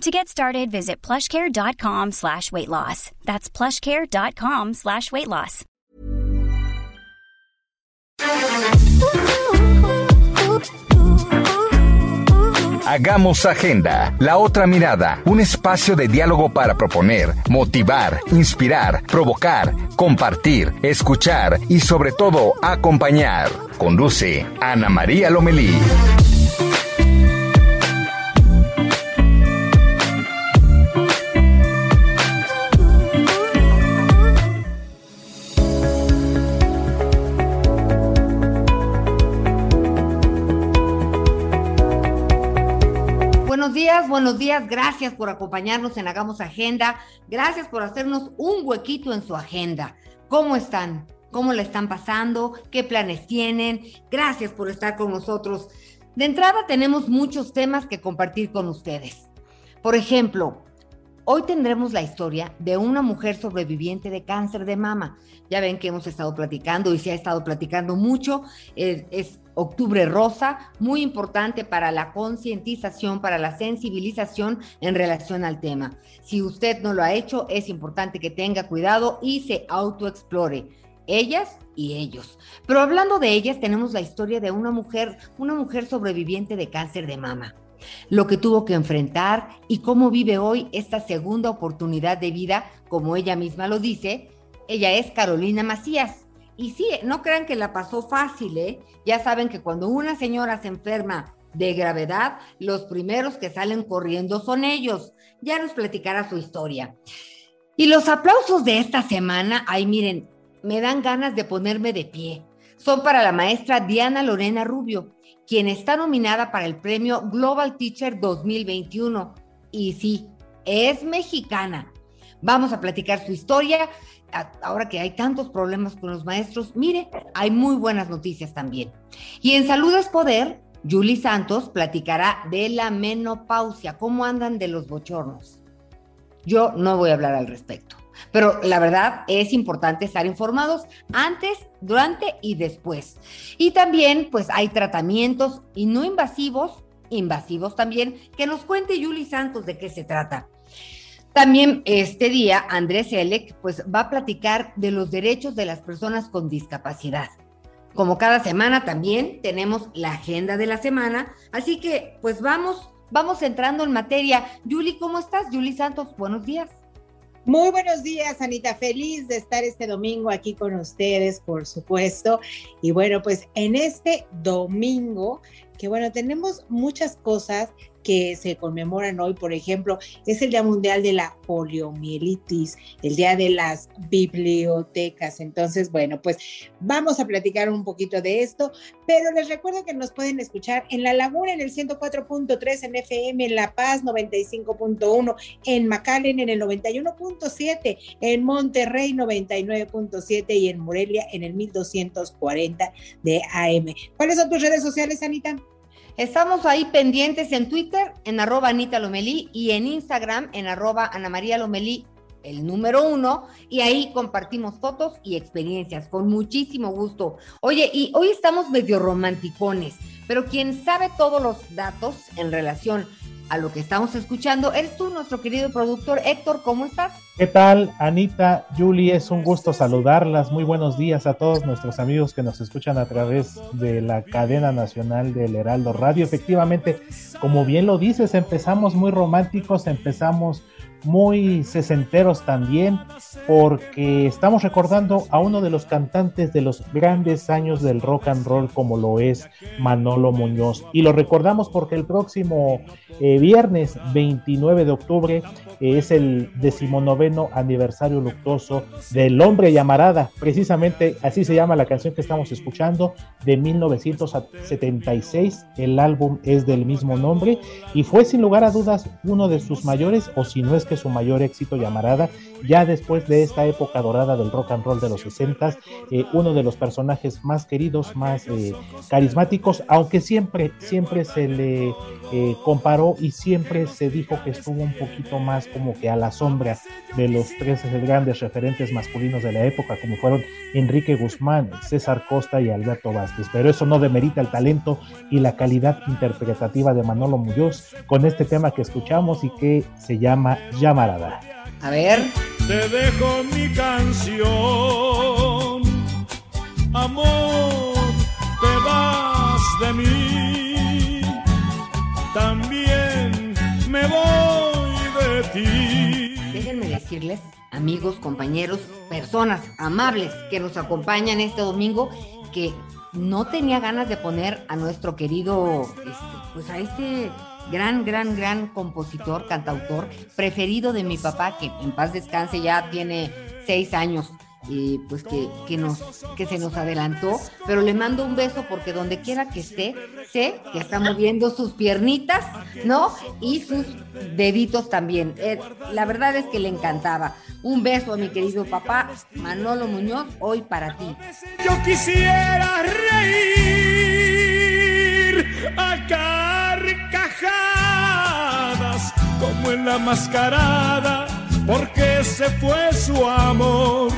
To get started, visit plushcare.com slash weight loss. That's plushcare.com slash weight loss. Hagamos Agenda, la otra mirada, un espacio de diálogo para proponer, motivar, inspirar, provocar, compartir, escuchar y sobre todo acompañar. Conduce Ana María Lomelí. Días, buenos días. Gracias por acompañarnos en Hagamos Agenda. Gracias por hacernos un huequito en su agenda. ¿Cómo están? ¿Cómo le están pasando? ¿Qué planes tienen? Gracias por estar con nosotros. De entrada tenemos muchos temas que compartir con ustedes. Por ejemplo, hoy tendremos la historia de una mujer sobreviviente de cáncer de mama. Ya ven que hemos estado platicando y se ha estado platicando mucho. Es, Octubre Rosa, muy importante para la concientización, para la sensibilización en relación al tema. Si usted no lo ha hecho, es importante que tenga cuidado y se autoexplore, ellas y ellos. Pero hablando de ellas, tenemos la historia de una mujer, una mujer sobreviviente de cáncer de mama lo que tuvo que enfrentar y cómo vive hoy esta segunda oportunidad de vida, como ella misma lo dice. Ella es Carolina Macías. Y sí, no crean que la pasó fácil, ¿eh? Ya saben que cuando una señora se enferma de gravedad, los primeros que salen corriendo son ellos. Ya nos platicará su historia. Y los aplausos de esta semana, ay miren, me dan ganas de ponerme de pie. Son para la maestra Diana Lorena Rubio, quien está nominada para el premio Global Teacher 2021. Y sí, es mexicana. Vamos a platicar su historia ahora que hay tantos problemas con los maestros, mire, hay muy buenas noticias también. Y en Salud es Poder, Julie Santos platicará de la menopausia, cómo andan de los bochornos. Yo no voy a hablar al respecto, pero la verdad es importante estar informados antes, durante y después. Y también, pues hay tratamientos y no invasivos, invasivos también, que nos cuente Julie Santos de qué se trata. También este día Andrés Elec pues va a platicar de los derechos de las personas con discapacidad. Como cada semana también tenemos la agenda de la semana, así que pues vamos, vamos entrando en materia. Yuli, ¿cómo estás? Yuli Santos, buenos días. Muy buenos días, Anita. Feliz de estar este domingo aquí con ustedes, por supuesto. Y bueno, pues en este domingo, que bueno, tenemos muchas cosas que se conmemoran hoy, por ejemplo, es el Día Mundial de la Poliomielitis, el Día de las Bibliotecas. Entonces, bueno, pues vamos a platicar un poquito de esto, pero les recuerdo que nos pueden escuchar en La Laguna en el 104.3 en FM, en La Paz 95.1, en McAllen en el 91.7, en Monterrey 99.7 y en Morelia en el 1240 de AM. ¿Cuáles son tus redes sociales, Anita? Estamos ahí pendientes en Twitter, en arroba Anita Lomelí, y en Instagram, en arroba Ana María Lomelí, el número uno, y ahí compartimos fotos y experiencias con muchísimo gusto. Oye, y hoy estamos medio romanticones, pero quien sabe todos los datos en relación a lo que estamos escuchando, eres tú, nuestro querido productor Héctor, ¿cómo estás? ¿Qué tal, Anita, Julie? Es un gusto saludarlas. Muy buenos días a todos nuestros amigos que nos escuchan a través de la cadena nacional del Heraldo Radio. Efectivamente, como bien lo dices, empezamos muy románticos, empezamos muy sesenteros también, porque estamos recordando a uno de los cantantes de los grandes años del rock and roll, como lo es Manolo Muñoz. Y lo recordamos porque el próximo eh, viernes 29 de octubre eh, es el decimonoveno aniversario luctuoso del Hombre Llamarada. Precisamente así se llama la canción que estamos escuchando de 1976. El álbum es del mismo nombre y fue sin lugar a dudas uno de sus mayores, o si no es que su mayor éxito llamarada ya después de esta época dorada del rock and roll de los 60, eh, uno de los personajes más queridos, más eh, carismáticos, aunque siempre, siempre se le eh, comparó y siempre se dijo que estuvo un poquito más como que a la sombra de los tres grandes referentes masculinos de la época, como fueron Enrique Guzmán, César Costa y Alberto Vázquez. Pero eso no demerita el talento y la calidad interpretativa de Manolo Muñoz con este tema que escuchamos y que se llama Llamarada. A ver. Te dejo mi canción, amor, te vas de mí, también me voy de ti. Déjenme decirles, amigos, compañeros, personas amables que nos acompañan este domingo, que no tenía ganas de poner a nuestro querido, este, pues a este gran, gran, gran compositor, cantautor, preferido de mi papá, que en paz descanse ya tiene seis años. Y pues que, que, nos, que se nos adelantó, pero le mando un beso porque donde quiera que esté, sé que está moviendo sus piernitas, ¿no? Y sus deditos también. Eh, la verdad es que le encantaba. Un beso a mi querido papá, Manolo Muñoz, hoy para ti. Yo quisiera reír a como en la mascarada, porque se fue su amor.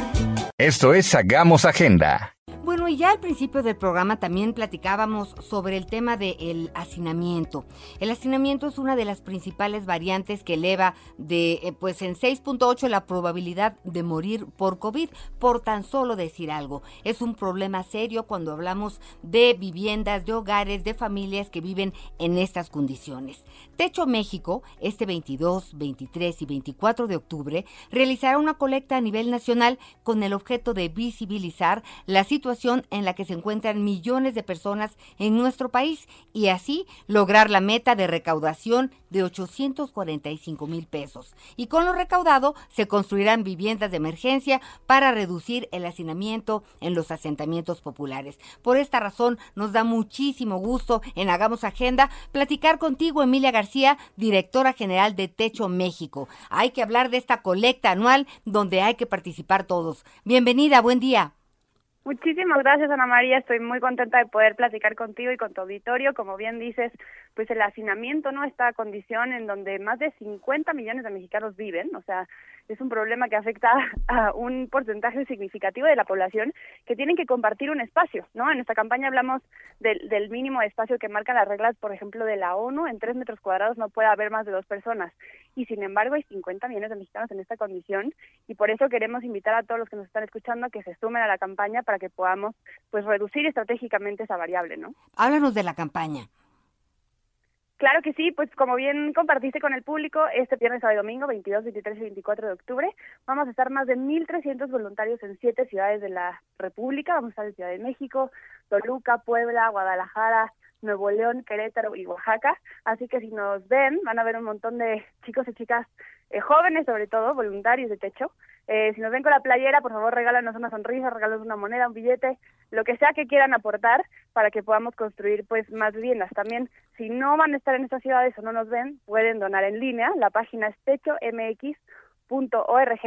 Esto es Hagamos Agenda. Bueno, y ya al principio del programa también platicábamos sobre el tema del hacinamiento. El hacinamiento es una de las principales variantes que eleva de, eh, pues en 6.8 la probabilidad de morir por COVID, por tan solo decir algo. Es un problema serio cuando hablamos de viviendas, de hogares, de familias que viven en estas condiciones. Techo México, este 22, 23 y 24 de octubre, realizará una colecta a nivel nacional con el objeto de visibilizar la situación en la que se encuentran millones de personas en nuestro país y así lograr la meta de recaudación de 845 mil pesos. Y con lo recaudado se construirán viviendas de emergencia para reducir el hacinamiento en los asentamientos populares. Por esta razón nos da muchísimo gusto en Hagamos Agenda platicar contigo, Emilia García, directora general de Techo México. Hay que hablar de esta colecta anual donde hay que participar todos. Bienvenida, buen día. Muchísimas gracias, Ana María. Estoy muy contenta de poder platicar contigo y con tu auditorio. Como bien dices, pues el hacinamiento, ¿no? Esta condición en donde más de 50 millones de mexicanos viven, o sea, es un problema que afecta a un porcentaje significativo de la población que tienen que compartir un espacio, ¿no? En esta campaña hablamos del, del mínimo espacio que marcan las reglas, por ejemplo, de la ONU, en tres metros cuadrados no puede haber más de dos personas, y sin embargo hay 50 millones de mexicanos en esta condición, y por eso queremos invitar a todos los que nos están escuchando a que se sumen a la campaña para que podamos, pues, reducir estratégicamente esa variable, ¿no? Háblanos de la campaña. Claro que sí, pues como bien compartiste con el público, este viernes, sábado y domingo, 22, 23 y 24 de octubre, vamos a estar más de 1.300 voluntarios en siete ciudades de la República. Vamos a estar en Ciudad de México, Toluca, Puebla, Guadalajara, Nuevo León, Querétaro y Oaxaca. Así que si nos ven, van a ver un montón de chicos y chicas eh, jóvenes, sobre todo, voluntarios de techo. Eh, si nos ven con la playera, por favor, regálanos una sonrisa, regálanos una moneda, un billete, lo que sea que quieran aportar para que podamos construir pues más viviendas. También, si no van a estar en estas ciudades o no nos ven, pueden donar en línea. La página es techomx.org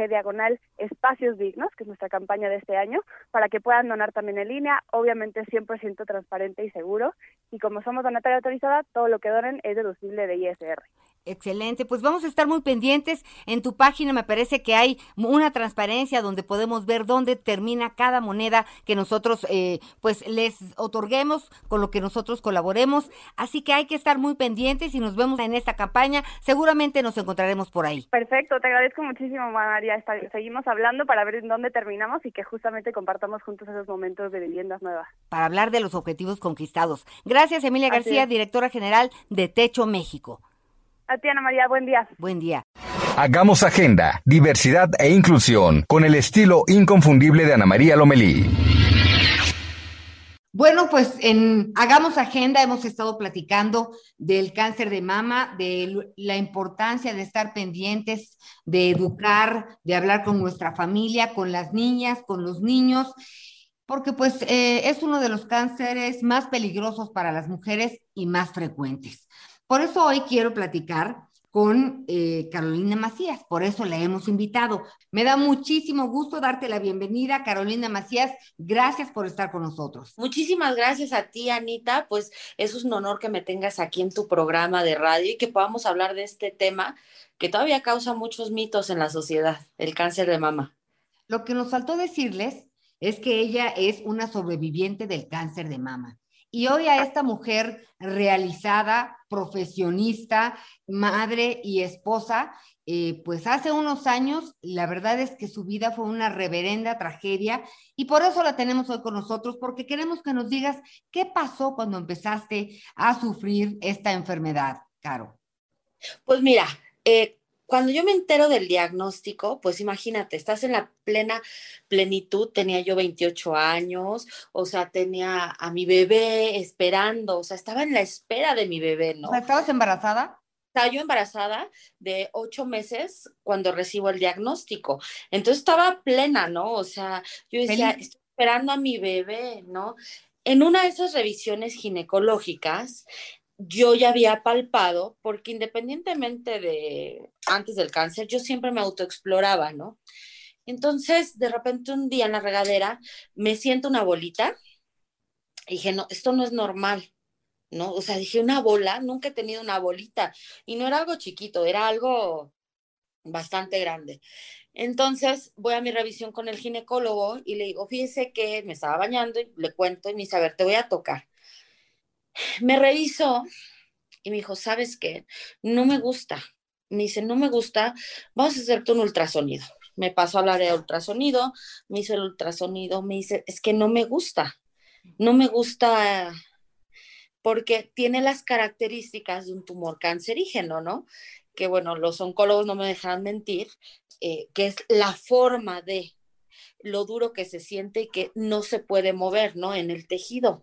diagonal espacios dignos, que es nuestra campaña de este año, para que puedan donar también en línea, obviamente 100% transparente y seguro, y como somos donataria autorizada, todo lo que donen es deducible de ISR. Excelente, pues vamos a estar muy pendientes. En tu página me parece que hay una transparencia donde podemos ver dónde termina cada moneda que nosotros eh, pues les otorguemos, con lo que nosotros colaboremos. Así que hay que estar muy pendientes y nos vemos en esta campaña. Seguramente nos encontraremos por ahí. Perfecto, te agradezco muchísimo María. Seguimos hablando para ver en dónde terminamos y que justamente compartamos juntos esos momentos de viviendas nuevas. Para hablar de los objetivos conquistados. Gracias Emilia García, directora general de Techo México. A ti, Ana María, buen día. Buen día. Hagamos agenda, diversidad e inclusión con el estilo inconfundible de Ana María Lomelí. Bueno, pues en Hagamos Agenda hemos estado platicando del cáncer de mama, de la importancia de estar pendientes, de educar, de hablar con nuestra familia, con las niñas, con los niños, porque pues eh, es uno de los cánceres más peligrosos para las mujeres y más frecuentes. Por eso hoy quiero platicar con eh, Carolina Macías, por eso la hemos invitado. Me da muchísimo gusto darte la bienvenida, Carolina Macías. Gracias por estar con nosotros. Muchísimas gracias a ti, Anita. Pues es un honor que me tengas aquí en tu programa de radio y que podamos hablar de este tema que todavía causa muchos mitos en la sociedad, el cáncer de mama. Lo que nos faltó decirles es que ella es una sobreviviente del cáncer de mama. Y hoy a esta mujer realizada, profesionista, madre y esposa, eh, pues hace unos años, la verdad es que su vida fue una reverenda tragedia y por eso la tenemos hoy con nosotros, porque queremos que nos digas qué pasó cuando empezaste a sufrir esta enfermedad, Caro. Pues mira, eh, cuando yo me entero del diagnóstico, pues imagínate, estás en la plena plenitud, tenía yo 28 años, o sea, tenía a mi bebé esperando, o sea, estaba en la espera de mi bebé, ¿no? ¿Estabas embarazada? Estaba yo embarazada de ocho meses cuando recibo el diagnóstico. Entonces estaba plena, ¿no? O sea, yo decía, estoy esperando a mi bebé, ¿no? En una de esas revisiones ginecológicas, yo ya había palpado, porque independientemente de antes del cáncer, yo siempre me autoexploraba, ¿no? Entonces, de repente un día en la regadera me siento una bolita y dije, no, esto no es normal, ¿no? O sea, dije, una bola, nunca he tenido una bolita y no era algo chiquito, era algo bastante grande. Entonces voy a mi revisión con el ginecólogo y le digo, fíjese que me estaba bañando y le cuento y me dice, a ver, te voy a tocar. Me revisó y me dijo, ¿sabes qué? No me gusta. Me dice, no me gusta, vamos a hacerte un ultrasonido. Me pasó a hablar de ultrasonido, me hizo el ultrasonido, me dice, es que no me gusta, no me gusta porque tiene las características de un tumor cancerígeno, ¿no? Que bueno, los oncólogos no me dejarán mentir, eh, que es la forma de lo duro que se siente y que no se puede mover, ¿no? En el tejido.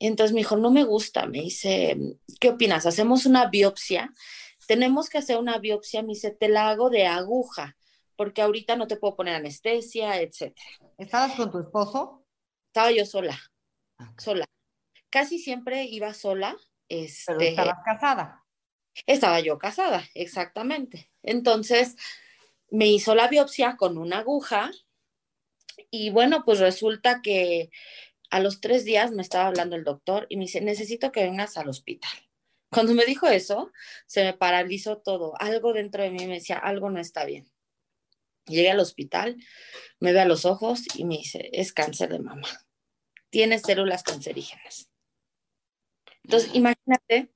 Entonces me dijo, no me gusta, me dice, ¿qué opinas? ¿Hacemos una biopsia? Tenemos que hacer una biopsia, me dice, te la hago de aguja, porque ahorita no te puedo poner anestesia, etc. ¿Estabas con tu esposo? Estaba yo sola, sola. Casi siempre iba sola. Este, Pero estabas casada. Estaba yo casada, exactamente. Entonces me hizo la biopsia con una aguja y bueno, pues resulta que a los tres días me estaba hablando el doctor y me dice, necesito que vengas al hospital. Cuando me dijo eso, se me paralizó todo. Algo dentro de mí me decía, algo no está bien. Llegué al hospital, me ve a los ojos y me dice, es cáncer de mama. Tiene células cancerígenas. Entonces, imagínate.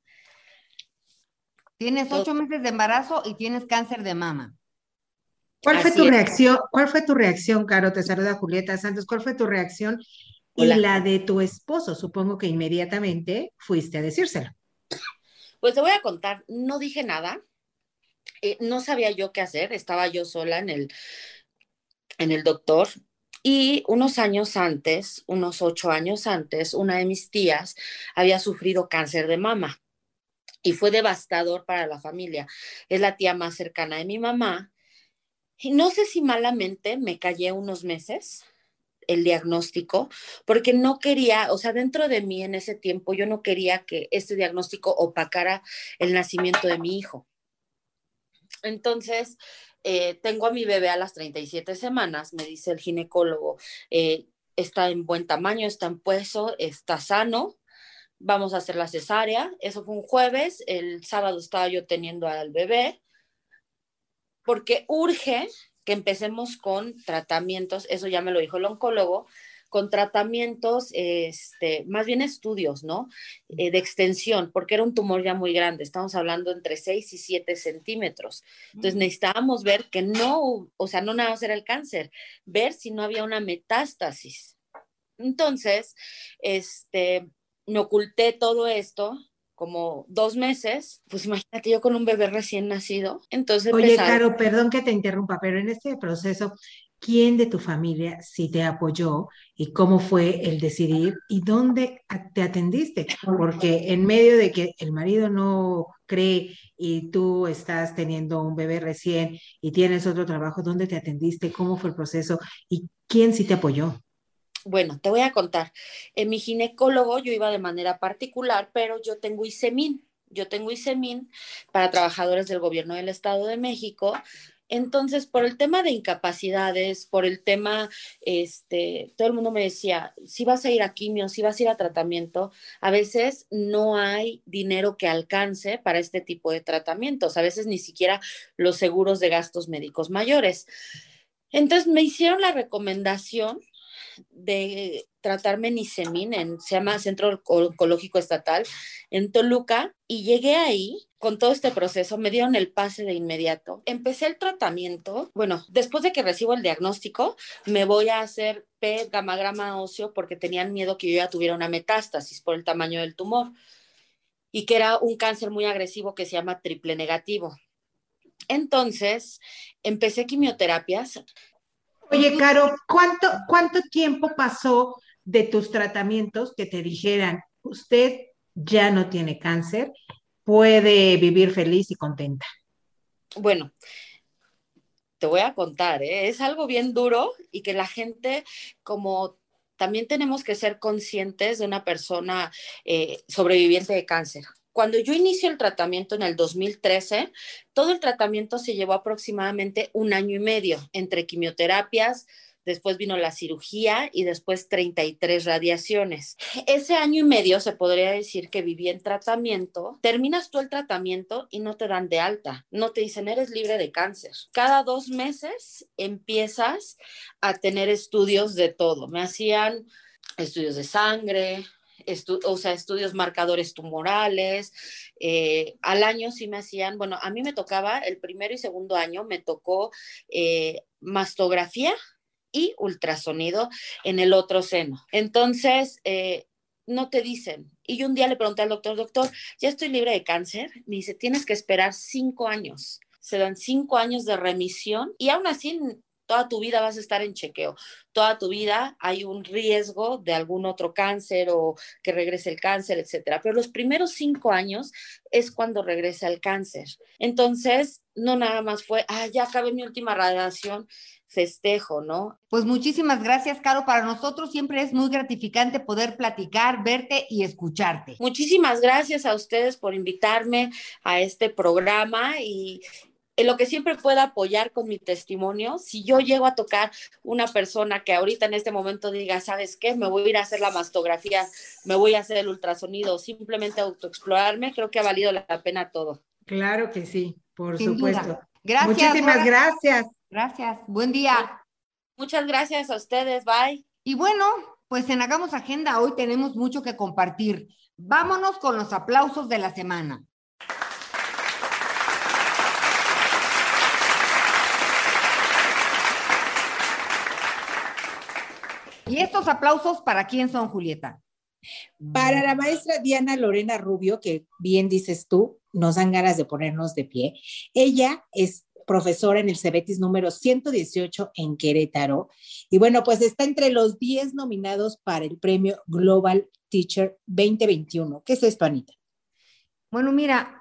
Tienes ocho meses de embarazo y tienes cáncer de mama. ¿Cuál fue tu reacción? ¿Cuál fue tu reacción, Caro? Te saluda Julieta Santos. ¿Cuál fue tu reacción y la de tu esposo, supongo que inmediatamente fuiste a decírselo. Pues te voy a contar, no dije nada, eh, no sabía yo qué hacer, estaba yo sola en el, en el doctor y unos años antes, unos ocho años antes, una de mis tías había sufrido cáncer de mama y fue devastador para la familia. Es la tía más cercana de mi mamá. Y no sé si malamente me callé unos meses, el diagnóstico, porque no quería, o sea, dentro de mí en ese tiempo yo no quería que este diagnóstico opacara el nacimiento de mi hijo. Entonces, eh, tengo a mi bebé a las 37 semanas, me dice el ginecólogo, eh, está en buen tamaño, está en peso, está sano, vamos a hacer la cesárea. Eso fue un jueves, el sábado estaba yo teniendo al bebé, porque urge que empecemos con tratamientos, eso ya me lo dijo el oncólogo, con tratamientos, este, más bien estudios, ¿no? Eh, de extensión, porque era un tumor ya muy grande, estamos hablando entre 6 y 7 centímetros. Entonces mm. necesitábamos ver que no, o sea, no nada más era el cáncer, ver si no había una metástasis. Entonces, este, me oculté todo esto, como dos meses, pues imagínate yo con un bebé recién nacido. Entonces, oye, Caro, perdón que te interrumpa, pero en este proceso, ¿quién de tu familia sí te apoyó y cómo fue el decidir y dónde te atendiste? Porque en medio de que el marido no cree y tú estás teniendo un bebé recién y tienes otro trabajo, ¿dónde te atendiste? ¿Cómo fue el proceso? ¿Y quién sí te apoyó? Bueno, te voy a contar. En mi ginecólogo yo iba de manera particular, pero yo tengo ISEMIN. yo tengo ISEMIN para trabajadores del gobierno del Estado de México. Entonces, por el tema de incapacidades, por el tema, este, todo el mundo me decía, si vas a ir a quimio, si vas a ir a tratamiento, a veces no hay dinero que alcance para este tipo de tratamientos, a veces ni siquiera los seguros de gastos médicos mayores. Entonces, me hicieron la recomendación de tratarme Nisemin, en, se llama Centro Oncológico Estatal, en Toluca, y llegué ahí con todo este proceso, me dieron el pase de inmediato. Empecé el tratamiento, bueno, después de que recibo el diagnóstico, me voy a hacer PET, gamagrama óseo, porque tenían miedo que yo ya tuviera una metástasis por el tamaño del tumor, y que era un cáncer muy agresivo que se llama triple negativo. Entonces, empecé quimioterapias, Oye, Caro, ¿cuánto, ¿cuánto tiempo pasó de tus tratamientos que te dijeran, usted ya no tiene cáncer, puede vivir feliz y contenta? Bueno, te voy a contar, ¿eh? es algo bien duro y que la gente como también tenemos que ser conscientes de una persona eh, sobreviviente de cáncer. Cuando yo inicio el tratamiento en el 2013, todo el tratamiento se llevó aproximadamente un año y medio entre quimioterapias, después vino la cirugía y después 33 radiaciones. Ese año y medio se podría decir que viví en tratamiento. Terminas tú el tratamiento y no te dan de alta, no te dicen eres libre de cáncer. Cada dos meses empiezas a tener estudios de todo. Me hacían estudios de sangre, o sea, estudios marcadores tumorales. Eh, al año sí me hacían, bueno, a mí me tocaba, el primero y segundo año me tocó eh, mastografía y ultrasonido en el otro seno. Entonces, eh, no te dicen. Y yo un día le pregunté al doctor, doctor, ya estoy libre de cáncer. Me dice, tienes que esperar cinco años. Se dan cinco años de remisión y aún así toda tu vida vas a estar en chequeo, toda tu vida hay un riesgo de algún otro cáncer o que regrese el cáncer, etcétera. Pero los primeros cinco años es cuando regresa el cáncer. Entonces, no nada más fue, ah, ya acabé mi última radiación, festejo, ¿no? Pues muchísimas gracias, Caro. Para nosotros siempre es muy gratificante poder platicar, verte y escucharte. Muchísimas gracias a ustedes por invitarme a este programa y, en lo que siempre pueda apoyar con mi testimonio, si yo llego a tocar una persona que ahorita en este momento diga, ¿sabes qué? Me voy a ir a hacer la mastografía, me voy a hacer el ultrasonido, simplemente autoexplorarme, creo que ha valido la pena todo. Claro que sí, por supuesto. Gracias. Muchísimas gracias. Gracias. Buen día. Muchas gracias a ustedes. Bye. Y bueno, pues en Hagamos Agenda hoy tenemos mucho que compartir. Vámonos con los aplausos de la semana. ¿Y estos aplausos para quién son, Julieta? Para la maestra Diana Lorena Rubio, que bien dices tú, nos dan ganas de ponernos de pie. Ella es profesora en el Cebetis número 118 en Querétaro. Y bueno, pues está entre los 10 nominados para el premio Global Teacher 2021. ¿Qué es esto, Anita? Bueno, mira,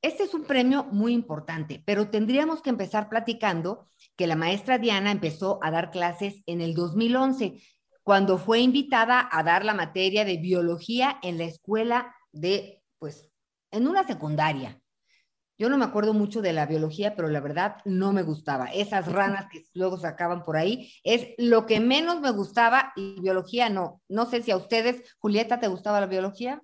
este es un premio muy importante, pero tendríamos que empezar platicando que la maestra Diana empezó a dar clases en el 2011 cuando fue invitada a dar la materia de biología en la escuela de, pues, en una secundaria. Yo no me acuerdo mucho de la biología, pero la verdad no me gustaba. Esas ranas que luego sacaban por ahí es lo que menos me gustaba y biología no. No sé si a ustedes, Julieta, ¿te gustaba la biología?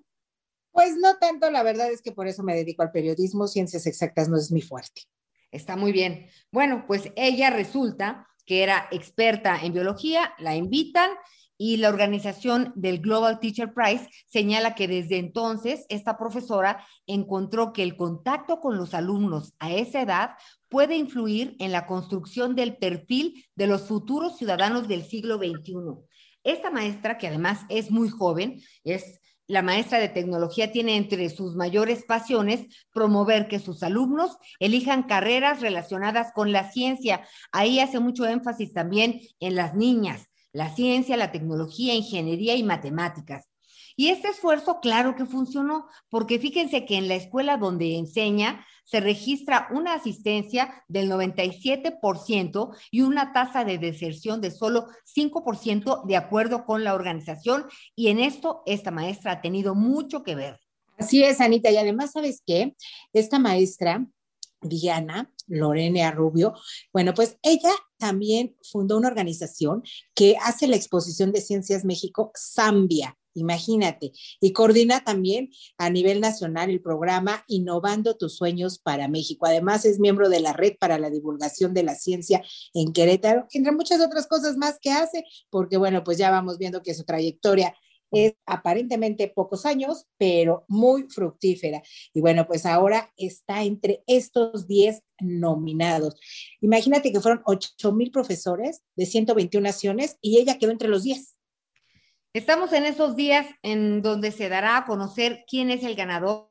Pues no tanto, la verdad es que por eso me dedico al periodismo, ciencias exactas no es mi fuerte. Está muy bien. Bueno, pues ella resulta que era experta en biología, la invitan y la organización del Global Teacher Prize señala que desde entonces esta profesora encontró que el contacto con los alumnos a esa edad puede influir en la construcción del perfil de los futuros ciudadanos del siglo XXI. Esta maestra, que además es muy joven, es la maestra de tecnología tiene entre sus mayores pasiones promover que sus alumnos elijan carreras relacionadas con la ciencia. Ahí hace mucho énfasis también en las niñas, la ciencia, la tecnología, ingeniería y matemáticas. Y este esfuerzo, claro que funcionó, porque fíjense que en la escuela donde enseña se registra una asistencia del 97% y una tasa de deserción de solo 5% de acuerdo con la organización. Y en esto esta maestra ha tenido mucho que ver. Así es, Anita. Y además, ¿sabes qué? Esta maestra, Diana Lorena Rubio, bueno, pues ella también fundó una organización que hace la exposición de Ciencias México Zambia. Imagínate, y coordina también a nivel nacional el programa Innovando tus sueños para México. Además, es miembro de la Red para la Divulgación de la Ciencia en Querétaro, entre muchas otras cosas más que hace, porque bueno, pues ya vamos viendo que su trayectoria es aparentemente pocos años, pero muy fructífera. Y bueno, pues ahora está entre estos 10 nominados. Imagínate que fueron 8 mil profesores de 121 naciones y ella quedó entre los 10. Estamos en esos días en donde se dará a conocer quién es el ganador,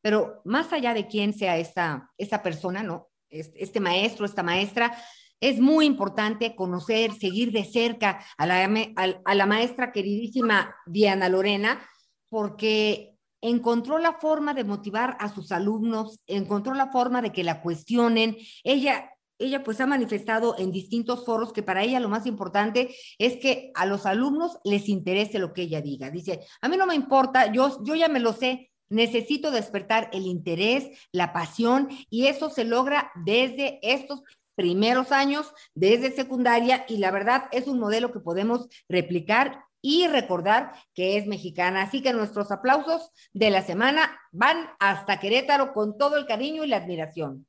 pero más allá de quién sea esta, esta persona, ¿no? Este maestro, esta maestra, es muy importante conocer, seguir de cerca a la, maestra queridísima Diana Lorena, porque encontró la forma de motivar a sus alumnos, encontró la forma de que la cuestionen. Ella, ella pues ha manifestado en distintos foros que para ella lo más importante es que a los alumnos les interese lo que ella diga. Dice, a mí no me importa, yo, yo ya me lo sé, necesito despertar el interés, la pasión, y eso se logra desde estos primeros años desde secundaria y la verdad es un modelo que podemos replicar y recordar que es mexicana. Así que nuestros aplausos de la semana van hasta Querétaro con todo el cariño y la admiración.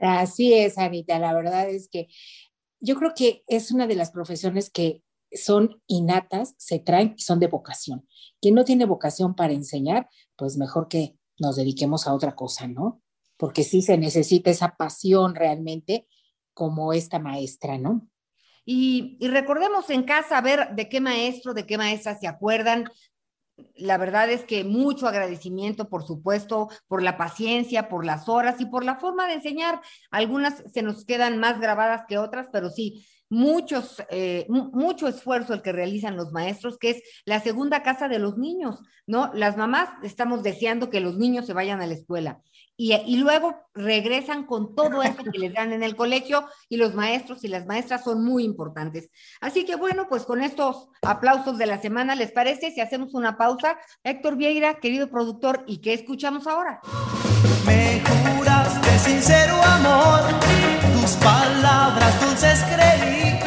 Así es, Anita. La verdad es que yo creo que es una de las profesiones que son innatas, se traen y son de vocación. Quien no tiene vocación para enseñar, pues mejor que nos dediquemos a otra cosa, ¿no? Porque sí se necesita esa pasión realmente como esta maestra, ¿no? Y, recordemos en casa a ver de qué maestro, de qué maestra se acuerdan. La verdad es que mucho agradecimiento, por supuesto, por la paciencia, por las horas y por la forma de enseñar. Algunas se nos quedan más grabadas que otras, pero sí, muchos, eh, mucho esfuerzo el que realizan los maestros, que es la segunda casa de los niños, ¿no? Las mamás estamos deseando que los niños se vayan a la escuela y, luego regresan con todo eso que les dan en el colegio y los maestros y las maestras son muy importantes. Así que bueno, pues con estos aplausos de la semana, ¿les parece si hacemos una pausa? Héctor Vieira, querido productor, ¿y qué escuchamos ahora? Me juraste sincero amor, tus palabras dulces creí,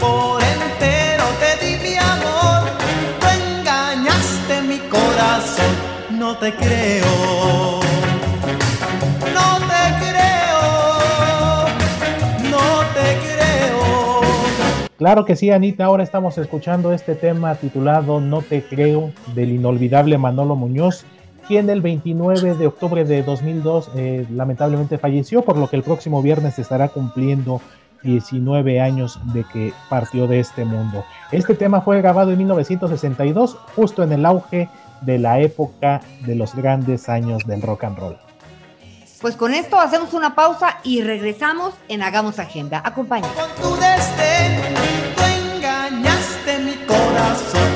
por entero te di mi amor, tú engañaste mi corazón, no te creo. Claro que sí, Anita. Ahora estamos escuchando este tema titulado No te creo del inolvidable Manolo Muñoz, quien el 29 de octubre de 2002 eh, lamentablemente falleció, por lo que el próximo viernes estará cumpliendo 19 años de que partió de este mundo. Este tema fue grabado en 1962, justo en el auge de la época de los grandes años del rock and roll. Pues con esto hacemos una pausa y regresamos en Hagamos Agenda. Acompáñanos. engañaste mi corazón.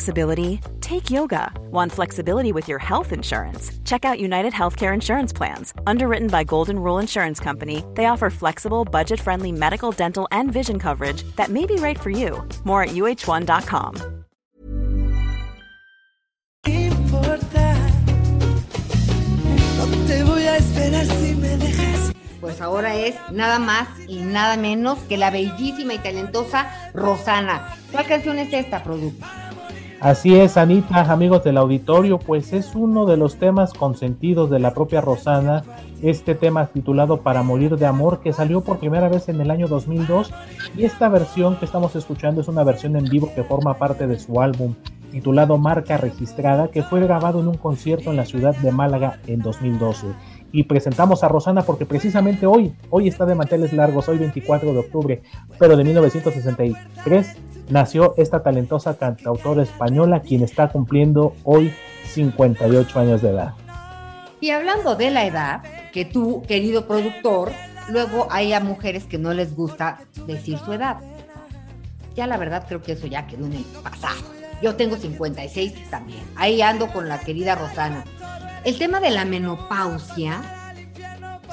Flexibility? Take yoga. Want flexibility with your health insurance? Check out United Healthcare Insurance Plans. Underwritten by Golden Rule Insurance Company, they offer flexible, budget friendly medical, dental, and vision coverage that may be right for you. More at uh1.com. No te voy a esperar si me Pues ahora es nada más y nada menos que la bellísima y talentosa Rosana. ¿Cuál canción es esta, producto? Así es, Anita, amigos del auditorio, pues es uno de los temas consentidos de la propia Rosana, este tema titulado Para morir de amor, que salió por primera vez en el año 2002, y esta versión que estamos escuchando es una versión en vivo que forma parte de su álbum titulado Marca Registrada, que fue grabado en un concierto en la ciudad de Málaga en 2012 y presentamos a Rosana porque precisamente hoy, hoy está de manteles largos, hoy 24 de octubre, pero de 1963 nació esta talentosa cantautora española quien está cumpliendo hoy 58 años de edad. Y hablando de la edad, que tú, querido productor, luego hay a mujeres que no les gusta decir su edad. Ya la verdad creo que eso ya quedó en el pasado. Yo tengo 56 también. Ahí ando con la querida Rosana. El tema de la menopausia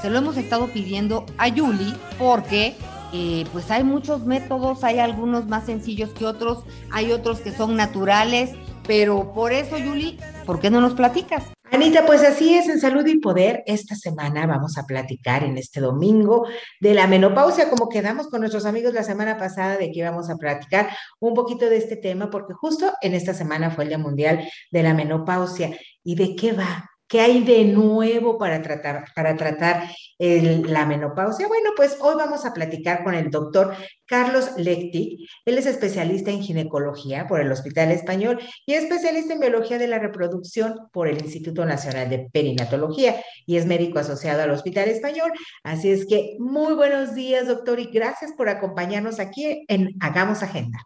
se lo hemos estado pidiendo a Yuli porque eh, pues hay muchos métodos, hay algunos más sencillos que otros, hay otros que son naturales, pero por eso, Yuli, ¿por qué no nos platicas? Anita, pues así es, en Salud y Poder, esta semana vamos a platicar en este domingo de la menopausia, como quedamos con nuestros amigos la semana pasada de que íbamos a platicar un poquito de este tema, porque justo en esta semana fue el Día Mundial de la Menopausia. ¿Y de qué va? ¿Qué hay de nuevo para tratar, para tratar la menopausia? Bueno, pues hoy vamos a platicar con el doctor Carlos Lectic. Él es especialista en ginecología por el Hospital Español y especialista en biología de la reproducción por el Instituto Nacional de Perinatología y es médico asociado al Hospital Español. Así es que muy buenos días, doctor, y gracias por acompañarnos aquí en Hagamos Agenda.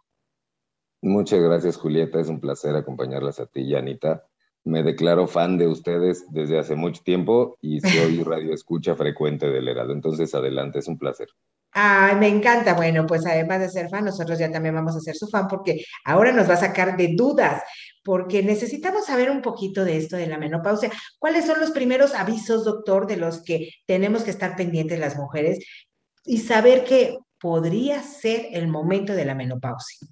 Muchas gracias, Julieta. Es un placer acompañarlas a ti y Anita me declaro fan de ustedes desde hace mucho tiempo y soy radio escucha frecuente del Heraldo. Entonces, adelante, es un placer. Ay, me encanta. Bueno, pues además de ser fan, nosotros ya también vamos a ser su fan porque ahora nos va a sacar de dudas, porque necesitamos saber un poquito de esto de la menopausia. ¿Cuáles son los primeros avisos, doctor, de los que tenemos que estar pendientes las mujeres y saber que podría ser el momento de la menopausia?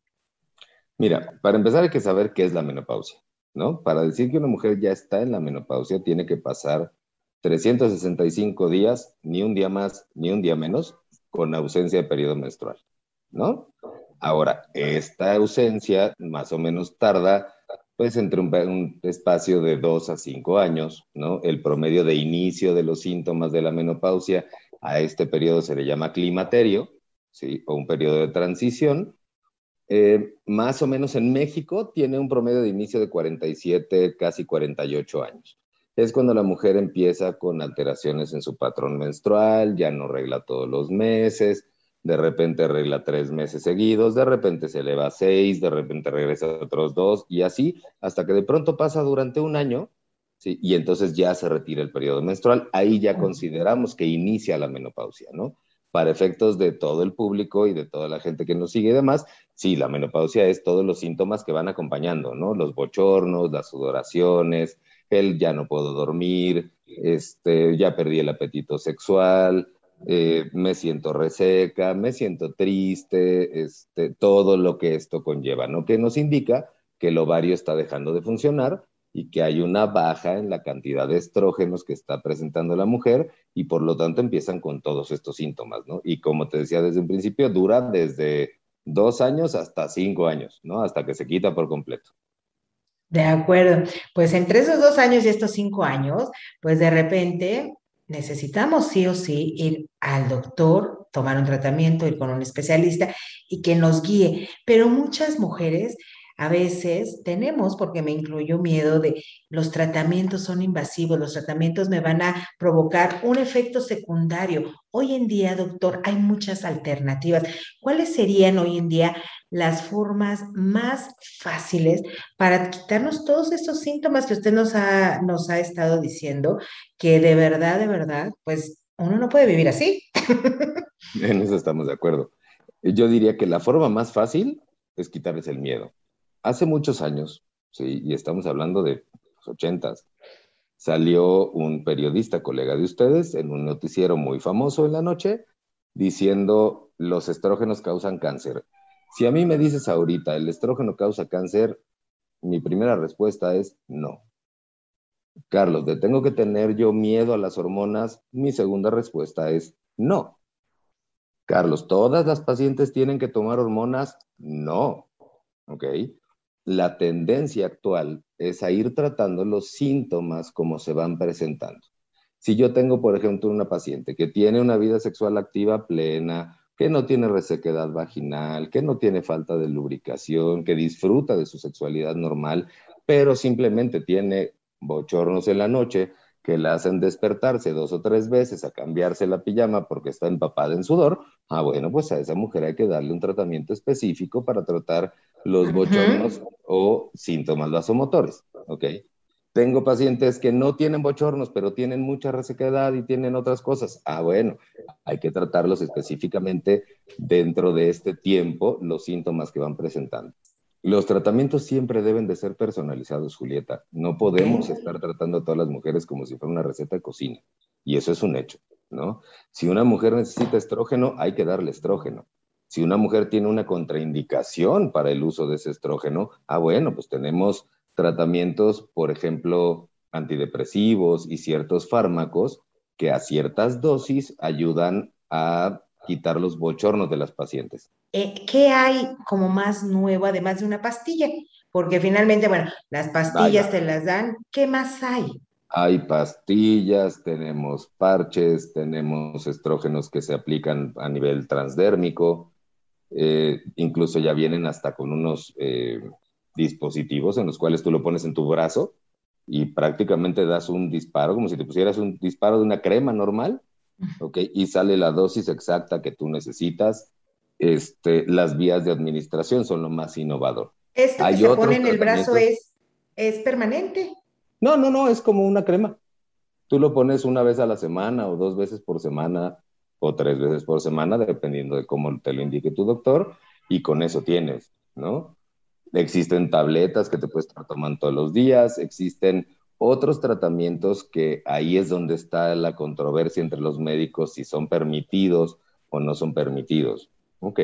Mira, para empezar hay que saber qué es la menopausia. ¿No? Para decir que una mujer ya está en la menopausia, tiene que pasar 365 días, ni un día más, ni un día menos, con ausencia de periodo menstrual, ¿no? Ahora, esta ausencia más o menos tarda, pues, entre un, espacio de dos a cinco años, ¿no? El promedio de inicio de los síntomas de la menopausia a este periodo se le llama climaterio, ¿sí? O un periodo de transición, eh, más o menos en México tiene un promedio de inicio de 47, casi 48 años. Es cuando la mujer empieza con alteraciones en su patrón menstrual, ya no regla todos los meses, de repente regla tres meses seguidos, de repente se eleva a seis, de repente regresa a otros dos y así hasta que de pronto pasa durante un año ¿sí? y entonces ya se retira el periodo menstrual. Ahí ya consideramos que inicia la menopausia, ¿no? Para efectos de todo el público y de toda la gente que nos sigue y demás, sí, la menopausia es todos los síntomas que van acompañando, ¿no? Los bochornos, las sudoraciones, el ya no puedo dormir, este, ya perdí el apetito sexual, eh, me siento reseca, me siento triste, este, todo lo que esto conlleva, ¿no? Que nos indica que el ovario está dejando de funcionar y que hay una baja en la cantidad de estrógenos que está presentando la mujer y por lo tanto empiezan con todos estos síntomas, ¿no? Y como te decía desde un principio, dura desde dos años hasta cinco años, ¿no? Hasta que se quita por completo. De acuerdo. Pues entre esos dos años y estos cinco años, pues de repente necesitamos sí o sí ir al doctor, tomar un tratamiento, ir con un especialista y que nos guíe. Pero muchas mujeres a veces tenemos, porque me incluyo miedo de los tratamientos son invasivos, los tratamientos me van a provocar un efecto secundario. Hoy en día, doctor, hay muchas alternativas. ¿Cuáles serían hoy en día las formas más fáciles para quitarnos todos estos síntomas que usted nos ha, nos ha estado diciendo, que de verdad, de verdad, pues uno no puede vivir así? En eso estamos de acuerdo. Yo diría que la forma más fácil es quitarles el miedo hace muchos años, sí, y estamos hablando de los ochentas, salió un periodista, colega de ustedes, en un noticiero muy famoso en la noche, diciendo los estrógenos causan cáncer. Si a mí me dices ahorita, ¿el estrógeno causa cáncer? Mi primera respuesta es no. Carlos, ¿de tengo que tener yo miedo a las hormonas? Mi segunda respuesta es no. Carlos, ¿todas las pacientes tienen que tomar hormonas? No. ¿Ok? La tendencia actual es a ir tratando los síntomas como se van presentando. Si yo tengo, por ejemplo, una paciente que tiene una vida sexual activa plena, que no tiene resequedad vaginal, que no tiene falta de lubricación, que disfruta de su sexualidad normal, pero simplemente tiene bochornos en la noche que la hacen despertarse dos o tres veces a cambiarse la pijama porque está empapada en sudor, ah, bueno, pues a esa mujer hay que darle un tratamiento específico para tratar los bochornos o síntomas vasomotores, ¿ok? Tengo pacientes que no tienen bochornos, pero tienen mucha resequedad y tienen otras cosas. Ah, bueno, hay que tratarlos específicamente dentro de este tiempo, los síntomas que van presentando. Los tratamientos siempre deben de ser personalizados, Julieta. No podemos estar tratando a todas las mujeres como si fuera una receta de cocina. Y eso es un hecho, ¿no? Si una mujer necesita estrógeno, hay que darle estrógeno. Si una mujer tiene una contraindicación para el uso de ese estrógeno, ah, bueno, pues tenemos tratamientos, por ejemplo, antidepresivos y ciertos fármacos que a ciertas dosis ayudan a quitar los bochornos de las pacientes. Eh, ¿Qué hay como más nuevo además de una pastilla? Porque finalmente, bueno, las pastillas te las dan, ¿qué más hay? Hay pastillas, tenemos parches, tenemos estrógenos que se aplican a nivel transdérmico, eh, incluso ya vienen hasta con unos eh, dispositivos en los cuales tú lo pones en tu brazo y prácticamente das un disparo, como si te pusieras un disparo de una crema normal, ¿ok? Y sale la dosis exacta que tú necesitas. Este, las vías de administración son lo más innovador. ¿Esto que se pone en el brazo es, es permanente? No, no, no, es como una crema. Tú lo pones una vez a la semana o dos veces por semana o tres veces por semana, dependiendo de cómo te lo indique tu doctor, y con eso tienes, ¿no? Existen tabletas que te puedes estar tomando todos los días, existen otros tratamientos que ahí es donde está la controversia entre los médicos si son permitidos o no son permitidos. Ok.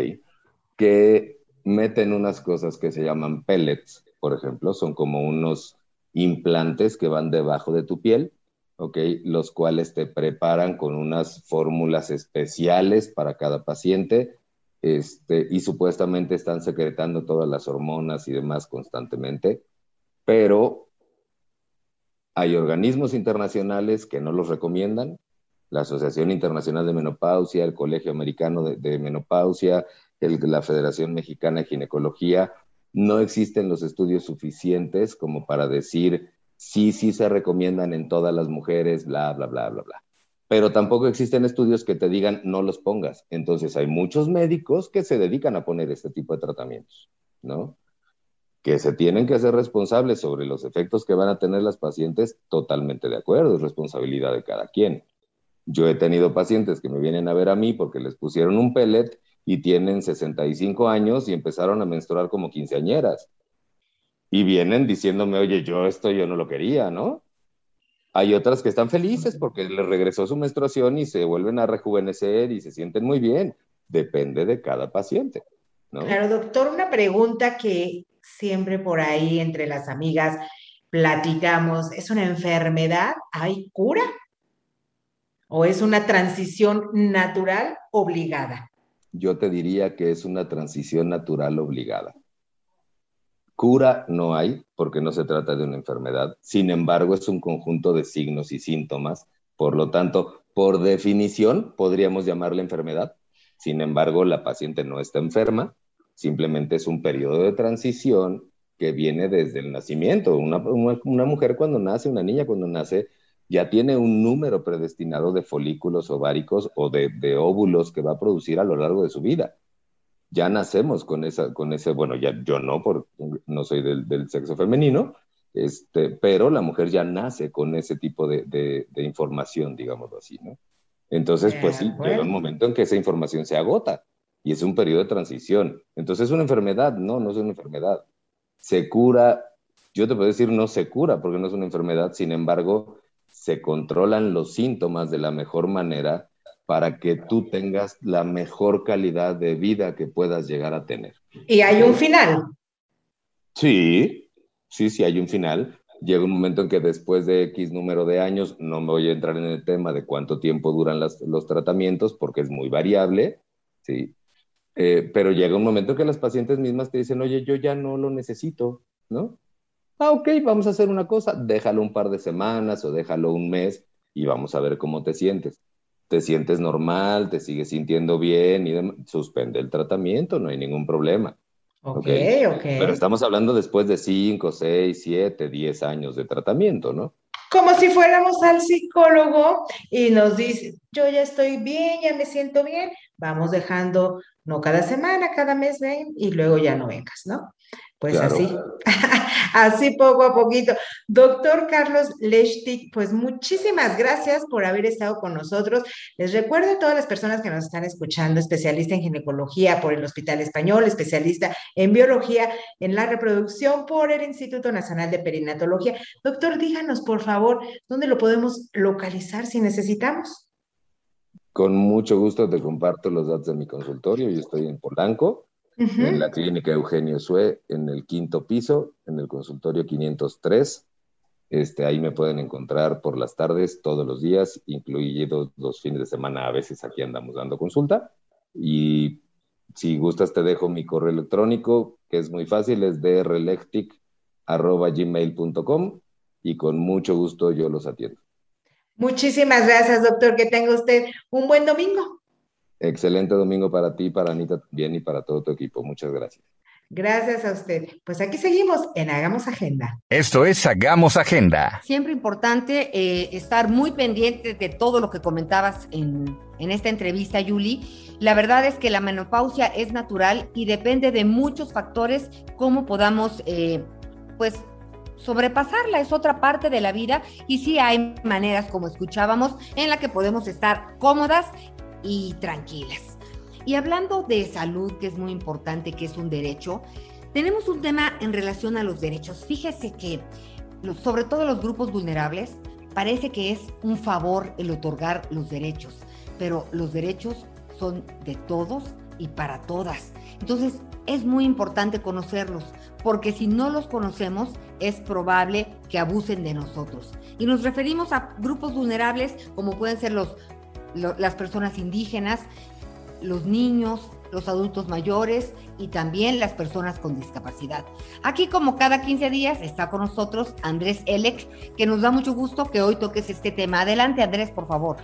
Que meten unas cosas que se llaman pellets, por ejemplo, son como unos implantes que van debajo de tu piel, ¿ok? Los cuales te preparan con unas fórmulas especiales para cada paciente este, y supuestamente están secretando todas las hormonas y demás constantemente, pero hay organismos internacionales que no los recomiendan, la Asociación Internacional de Menopausia, el Colegio Americano de, Menopausia, la Federación Mexicana de Ginecología, no existen los estudios suficientes como para decir sí, sí se recomiendan en todas las mujeres, bla, bla, bla, bla, bla pero tampoco existen estudios que te digan no los pongas. Entonces hay muchos médicos que se dedican a poner este tipo de tratamientos, ¿no? Que se tienen que hacer responsables sobre los efectos que van a tener las pacientes, totalmente de acuerdo, es responsabilidad de cada quien. Yo he tenido pacientes que me vienen a ver a mí porque les pusieron un pellet y tienen 65 años y empezaron a menstruar como quinceañeras. Y vienen diciéndome, oye, yo esto yo no lo quería, ¿no? Hay otras que están felices porque les regresó su menstruación y se vuelven a rejuvenecer y se sienten muy bien. Depende de cada paciente. Claro, doctor, una pregunta que siempre por ahí entre las amigas platicamos, ¿es una enfermedad? ¿Hay cura? ¿O es una transición natural obligada? Yo te diría que es una transición natural obligada. Cura no hay porque no se trata de una enfermedad. Sin embargo, es un conjunto de signos y síntomas. Por lo tanto, por definición, podríamos llamarla enfermedad. Sin embargo, la paciente no está enferma, simplemente es un periodo de transición que viene desde el nacimiento. Una, mujer cuando nace, una niña cuando nace, ya tiene un número predestinado de folículos ováricos o de óvulos que va a producir a lo largo de su vida ya nacemos con esa, con ese, bueno, ya yo no, porque no soy del, sexo femenino, este, pero la mujer ya nace con ese tipo de, de, información, digámoslo así, ¿no? Entonces, pues sí, llega un momento en que esa información se agota y es un periodo de transición. Entonces, es una enfermedad, no, no es una enfermedad. Se cura, yo te puedo decir, no se cura porque no es una enfermedad, sin embargo, se controlan los síntomas de la mejor manera para que tú tengas la mejor calidad de vida que puedas llegar a tener. ¿Y hay un final? Sí, sí, sí hay un final, llega un momento en que después de X número de años, no me voy a entrar en el tema de cuánto tiempo duran los tratamientos, porque es muy variable, ¿sí? Eh, pero llega un momento que las pacientes mismas te dicen, oye, yo ya no lo necesito, ¿no? Ah, ok, vamos a hacer una cosa, déjalo un par de semanas o déjalo un mes y vamos a ver cómo te sientes. Te sientes normal, te sigues sintiendo bien y suspende el tratamiento, no hay ningún problema. Ok, ok. Pero estamos hablando después de 5, 6, 7, 10 años de tratamiento, ¿no? Como si fuéramos al psicólogo y nos dice, yo ya estoy bien, ya me siento bien, vamos dejando, no cada semana, cada mes ven y luego ya no vengas, ¿no? Pues así, así poco a poquito. Doctor Carlos Lechtik, pues muchísimas gracias por haber estado con nosotros. Les recuerdo a todas las personas que nos están escuchando, especialista en ginecología por el Hospital Español, especialista en biología en la reproducción por el Instituto Nacional de Perinatología. Doctor, díganos, por favor, ¿dónde lo podemos localizar si necesitamos? Con mucho gusto te comparto los datos de mi consultorio. Yo estoy en Polanco, en la clínica Eugenio Sue, en el quinto piso, en el consultorio 503. Este, ahí me pueden encontrar por las tardes, todos los días, incluidos los fines de semana, a veces aquí andamos dando consulta. Y si gustas, te dejo mi correo electrónico, que es muy fácil, es drlectic.gmail.com y con mucho gusto yo los atiendo. Muchísimas gracias, doctor. Que tenga usted un buen domingo. Excelente domingo para ti, para Anita también y para todo tu equipo. Muchas gracias. Gracias a usted. Pues aquí seguimos en Hagamos Agenda. Esto es Hagamos Agenda. Siempre importante eh, estar muy pendiente de todo lo que comentabas en, en esta entrevista, Yuli. La verdad es que la menopausia es natural y depende de muchos factores, cómo podamos, eh, pues, sobrepasarla. Es otra parte de la vida y sí hay maneras, como escuchábamos, en la que podemos estar cómodas y tranquilas. Y hablando de salud, que es muy importante, que es un derecho, tenemos un tema en relación a los derechos. Fíjese que, sobre todo los grupos vulnerables, parece que es un favor el otorgar los derechos, pero los derechos son de todos y para todas. Entonces, es muy importante conocerlos, porque si no los conocemos, es probable que abusen de nosotros. Y nos referimos a grupos vulnerables como pueden ser los las personas indígenas, los niños, los adultos mayores y también las personas con discapacidad. Aquí como cada 15 días está con nosotros Andrés Elec, que nos da mucho gusto que hoy toques este tema. Adelante Andrés, por favor.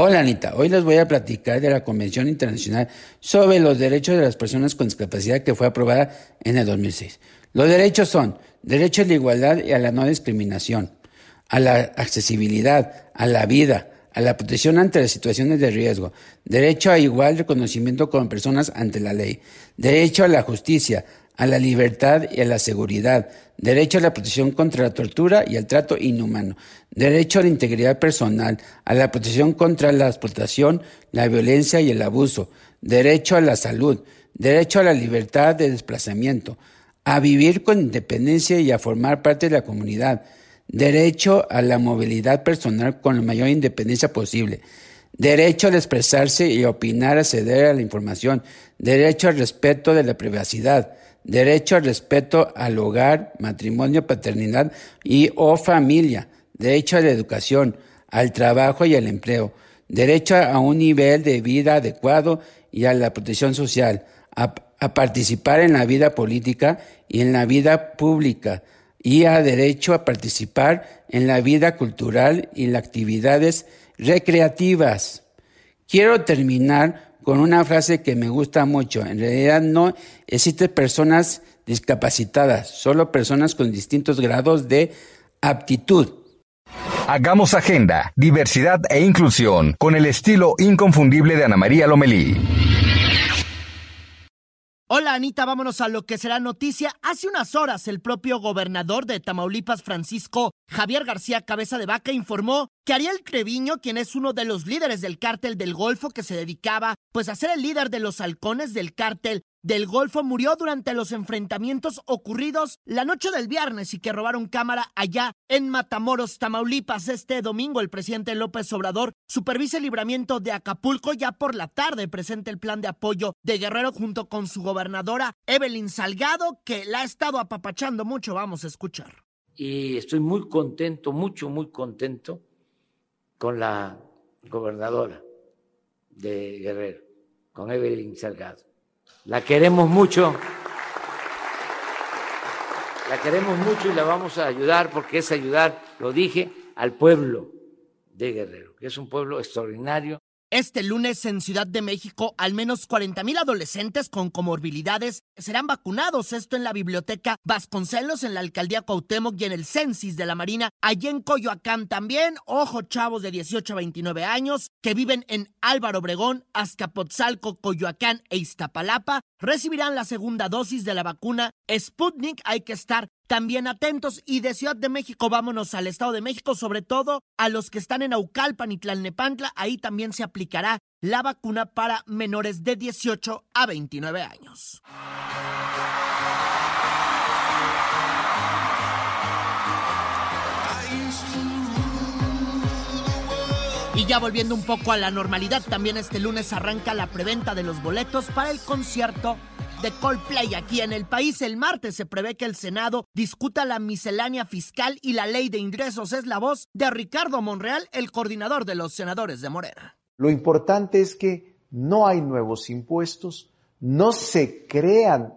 Hola Anita, hoy les voy a platicar de la Convención Internacional sobre los Derechos de las Personas con Discapacidad que fue aprobada en el 2006. Los derechos son derecho a la igualdad y a la no discriminación, a la accesibilidad, a la vida, a la protección ante las situaciones de riesgo, derecho a igual reconocimiento con personas ante la ley, derecho a la justicia, a la libertad y a la seguridad, derecho a la protección contra la tortura y al trato inhumano, derecho a la integridad personal, a la protección contra la explotación, la violencia y el abuso, derecho a la salud, derecho a la libertad de desplazamiento, a vivir con independencia y a formar parte de la comunidad, derecho a la movilidad personal con la mayor independencia posible, derecho a expresarse y opinar, acceder a la información, derecho al respeto de la privacidad, derecho al respeto al hogar, matrimonio, paternidad y o familia, derecho a la educación, al trabajo y al empleo, derecho a un nivel de vida adecuado y a la protección social, a, participar en la vida política y en la vida pública, y a derecho a participar en la vida cultural y las actividades recreativas. Quiero terminar con una frase que me gusta mucho. En realidad no existen personas discapacitadas, solo personas con distintos grados de aptitud. Hagamos agenda, diversidad e inclusión con el estilo inconfundible de Ana María Lomelí. Hola Anita, vámonos a lo que será noticia. Hace unas horas el propio gobernador de Tamaulipas, Francisco Javier García Cabeza de Vaca, informó que Ariel Treviño, quien es uno de los líderes del cártel del Golfo que se dedicaba pues a ser el líder de los halcones del cártel del Golfo murió durante los enfrentamientos ocurridos la noche del viernes y que robaron cámara allá en Matamoros, Tamaulipas. Este domingo el presidente López Obrador supervisa el libramiento de Acapulco. Ya por la tarde presenta el plan de apoyo de Guerrero junto con su gobernadora Evelyn Salgado, que la ha estado apapachando mucho. Vamos a escuchar. y estoy muy contento, mucho, muy contento con la gobernadora de Guerrero, con Evelyn Salgado. La queremos mucho, la queremos mucho y la vamos a ayudar porque es ayudar, lo dije, al pueblo de Guerrero, que es un pueblo extraordinario este lunes en Ciudad de México, al menos 40 mil adolescentes con comorbilidades serán vacunados. Esto en la biblioteca Vasconcelos, en la alcaldía Cuauhtémoc y en el Censis de la Marina. Allí en Coyoacán también, ojo chavos de 18 a 29 años que viven en Álvaro Obregón, Azcapotzalco, Coyoacán e Iztapalapa recibirán la segunda dosis de la vacuna Sputnik. Hay que estar también atentos y de Ciudad de México vámonos al Estado de México, sobre todo a los que están en Aucalpan y Tlalnepantla, ahí también se aplicará la vacuna para menores de 18 a 29 años. Y ya volviendo un poco a la normalidad, también este lunes arranca la preventa de los boletos para el concierto de Coldplay aquí en el país. El martes se prevé que el Senado discuta la miscelánea fiscal y la ley de ingresos. Es la voz de Ricardo Monreal, el coordinador de los senadores de Morena. Lo importante es que no hay nuevos impuestos, no se crean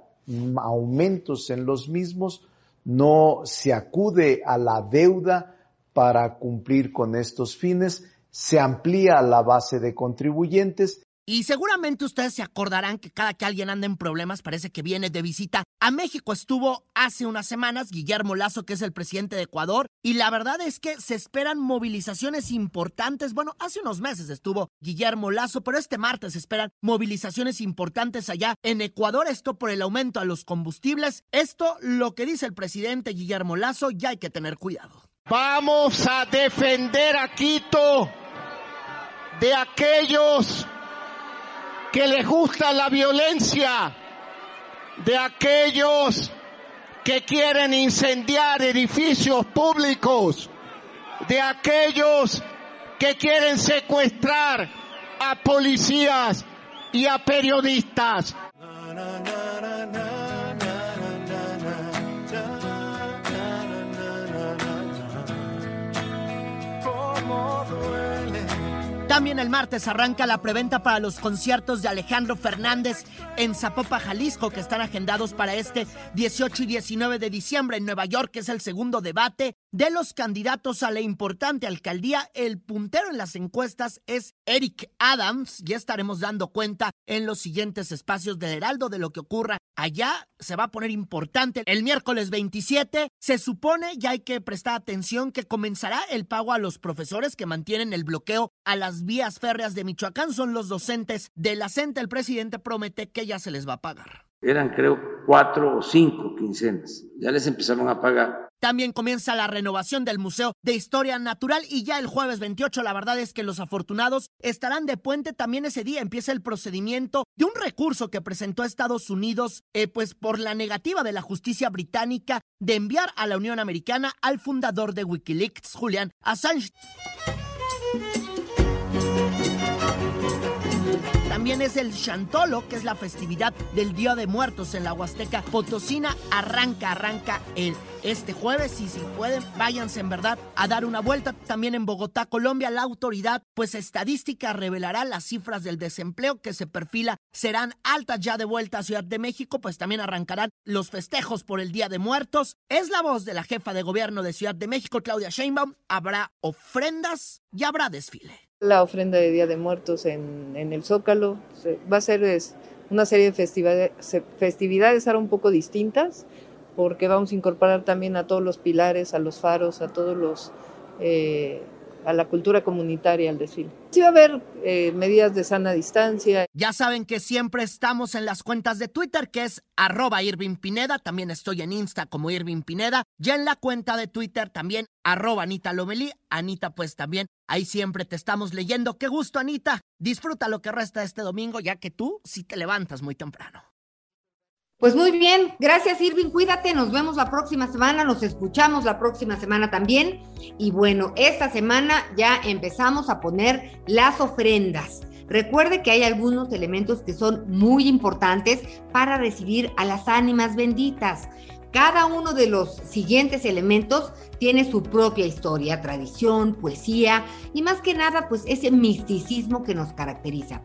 aumentos en los mismos, no se acude a la deuda para cumplir con estos fines, se amplía la base de contribuyentes y seguramente ustedes se acordarán que cada que alguien anda en problemas parece que viene de visita. A México estuvo hace unas semanas Guillermo Lazo, que es el presidente de Ecuador, y la verdad es que se esperan movilizaciones importantes. Bueno, hace unos meses estuvo Guillermo Lazo, pero este martes se esperan movilizaciones importantes allá en Ecuador. Esto por el aumento a los combustibles. Esto, lo que dice el presidente Guillermo Lazo, ya hay que tener cuidado. Vamos a defender a Quito de aquellos que les gusta la violencia, de aquellos que quieren incendiar edificios públicos, de aquellos que quieren secuestrar a policías y a periodistas. También el martes arranca la preventa para los conciertos de Alejandro Fernández en Zapopa, Jalisco, que están agendados para este 18 y 19 de diciembre en Nueva York, que es el segundo debate de los candidatos a la importante alcaldía. El puntero en las encuestas es Eric Adams. Ya estaremos dando cuenta en los siguientes espacios del Heraldo de lo que ocurra allá. Se va a poner importante. El miércoles 27 se supone, ya hay que prestar atención, que comenzará el pago a los profesores que mantienen el bloqueo a las vías férreas de Michoacán son los docentes de la. El presidente promete que ya se les va a pagar. Eran creo cuatro o cinco quincenas. Ya les empezaron a pagar. También comienza la renovación del Museo de Historia Natural y ya el jueves 28 la verdad es que los afortunados estarán de puente. También ese día empieza el procedimiento de un recurso que presentó Estados Unidos eh, pues por la negativa de la justicia británica de enviar a la Unión Americana al fundador de Wikileaks, Julian Assange. También es el Chantolo, que es la festividad del Día de Muertos en la Huasteca Potosina. Arranca, arranca el este jueves y si pueden, váyanse en verdad a dar una vuelta. También en Bogotá, Colombia, la autoridad, pues estadística, revelará las cifras del desempleo que se perfila serán altas ya de vuelta a Ciudad de México, pues también arrancarán los festejos por el Día de Muertos. Es la voz de la jefa de gobierno de Ciudad de México, Claudia Sheinbaum. Habrá ofrendas y habrá desfile la ofrenda de Día de Muertos en, el Zócalo. va a ser una serie de festividades, festividades ahora un poco distintas, porque vamos a incorporar también a todos los pilares, a los faros, a todos los... Eh, a la cultura comunitaria al desfile. Sí va a haber eh, medidas de sana distancia. Ya saben que siempre estamos en las cuentas de Twitter, que es arroba Irving Pineda, también estoy en Insta como Irving Pineda, ya en la cuenta de Twitter también arroba Anita Lomelí, Anita pues también, ahí siempre te estamos leyendo. Qué gusto Anita, disfruta lo que resta este domingo, ya que tú sí te levantas muy temprano. Pues muy bien, gracias Irving, cuídate, nos vemos la próxima semana, nos escuchamos la próxima semana también. Y bueno, esta semana ya empezamos a poner las ofrendas. Recuerde que hay algunos elementos que son muy importantes para recibir a las ánimas benditas. Cada uno de los siguientes elementos tiene su propia historia, tradición, poesía y más que nada pues ese misticismo que nos caracteriza.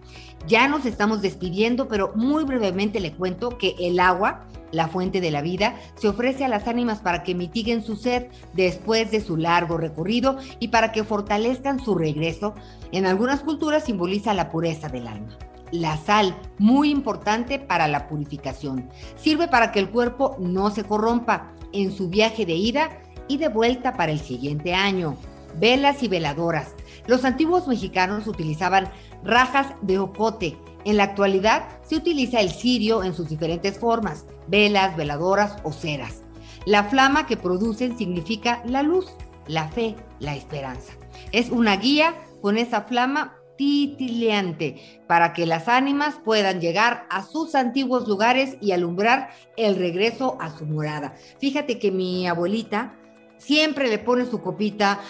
Ya nos estamos despidiendo, pero muy brevemente le cuento que el agua, la fuente de la vida, se ofrece a las ánimas para que mitiguen su sed después de su largo recorrido y para que fortalezcan su regreso. En algunas culturas simboliza la pureza del alma. La sal, muy importante para la purificación. Sirve para que el cuerpo no se corrompa en su viaje de ida y de vuelta para el siguiente año. Velas y veladoras. Los antiguos mexicanos utilizaban rajas de ocote. En la actualidad se utiliza el cirio en sus diferentes formas, velas, veladoras o ceras. La flama que producen significa la luz, la fe, la esperanza. Es una guía con esa flama titileante para que las ánimas puedan llegar a sus antiguos lugares y alumbrar el regreso a su morada. Fíjate que mi abuelita siempre le pone su copita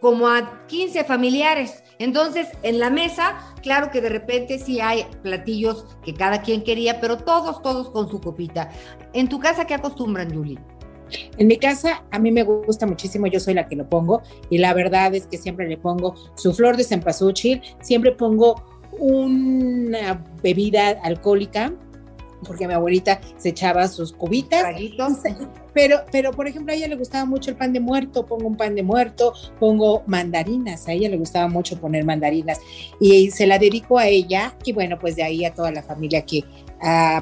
como a 15 familiares. Entonces, en la mesa, claro que de repente sí hay platillos que cada quien quería, pero todos, todos con su copita. ¿En tu casa qué acostumbran, Julie? En mi casa a mí me gusta muchísimo, yo soy la que lo pongo y la verdad es que siempre le pongo su flor de cempasúchil, siempre pongo una bebida alcohólica porque mi abuelita se echaba sus cubitas. Pero, pero, por ejemplo, a ella le gustaba mucho el pan de muerto, pongo un pan de muerto, pongo mandarinas, a ella le gustaba mucho poner mandarinas y se la dedico a ella y bueno, pues de ahí a toda la familia que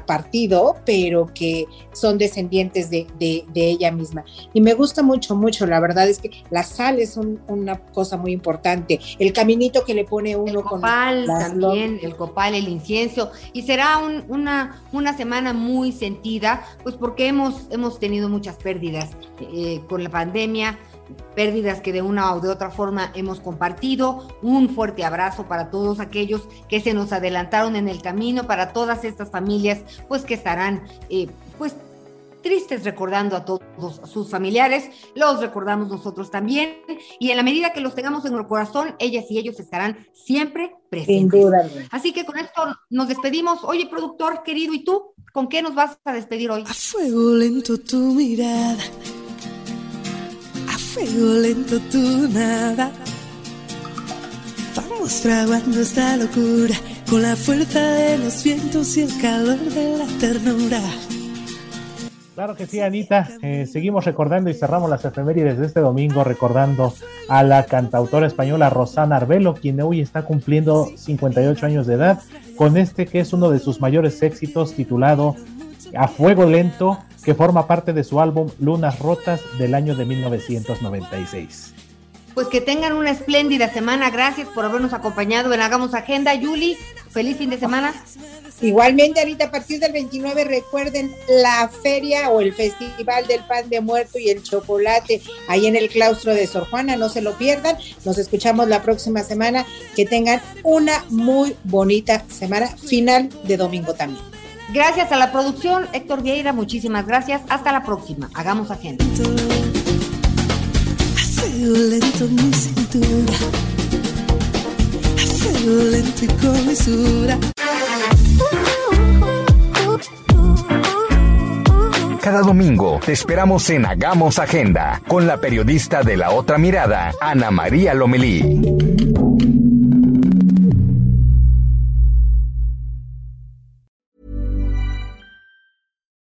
partido, pero que son descendientes de, de, ella misma. Y me gusta mucho, mucho. La verdad es que la sal es una cosa muy importante. El caminito que le pone uno el copal, también, el copal, el incienso. Y será una, una semana muy sentida, pues porque hemos, hemos tenido muchas pérdidas eh, con la pandemia pérdidas que de una o de otra forma hemos compartido. Un fuerte abrazo para todos aquellos que se nos adelantaron en el camino, para todas estas familias, pues que estarán, eh, pues tristes recordando a todos sus familiares, los recordamos nosotros también, y en la medida que los tengamos en el corazón, ellas y ellos estarán siempre presentes. Sin duda. Así que con esto nos despedimos. Oye, productor querido, ¿y tú? ¿Con qué nos vas a despedir hoy? A fuego lento tu mirada fuego lento tu nada. Vamos fraguando esta locura con la fuerza de los vientos y el calor de la ternura. Claro que sí, Anita. Eh, seguimos recordando y cerramos las efemérides de este domingo recordando a la cantautora española Rosana Arbelo, quien hoy está cumpliendo 58 años de edad, con este que es uno de sus mayores éxitos titulado A Fuego Lento, que forma parte de su álbum Lunas Rotas del año de 1996. Pues que tengan una espléndida semana. Gracias por habernos acompañado en Hagamos Agenda. Yuli, feliz fin de semana. Igualmente, ahorita a partir del 29 recuerden la feria o el festival del pan de muerto y el chocolate ahí en el claustro de Sor Juana, no se lo pierdan. Nos escuchamos la próxima semana. Que tengan una muy bonita semana final de domingo también. Gracias a la producción, Héctor Vieira, muchísimas gracias. Hasta la próxima. Hagamos agenda. Cada domingo te esperamos en Hagamos Agenda con la periodista de la otra mirada, Ana María Lomelí.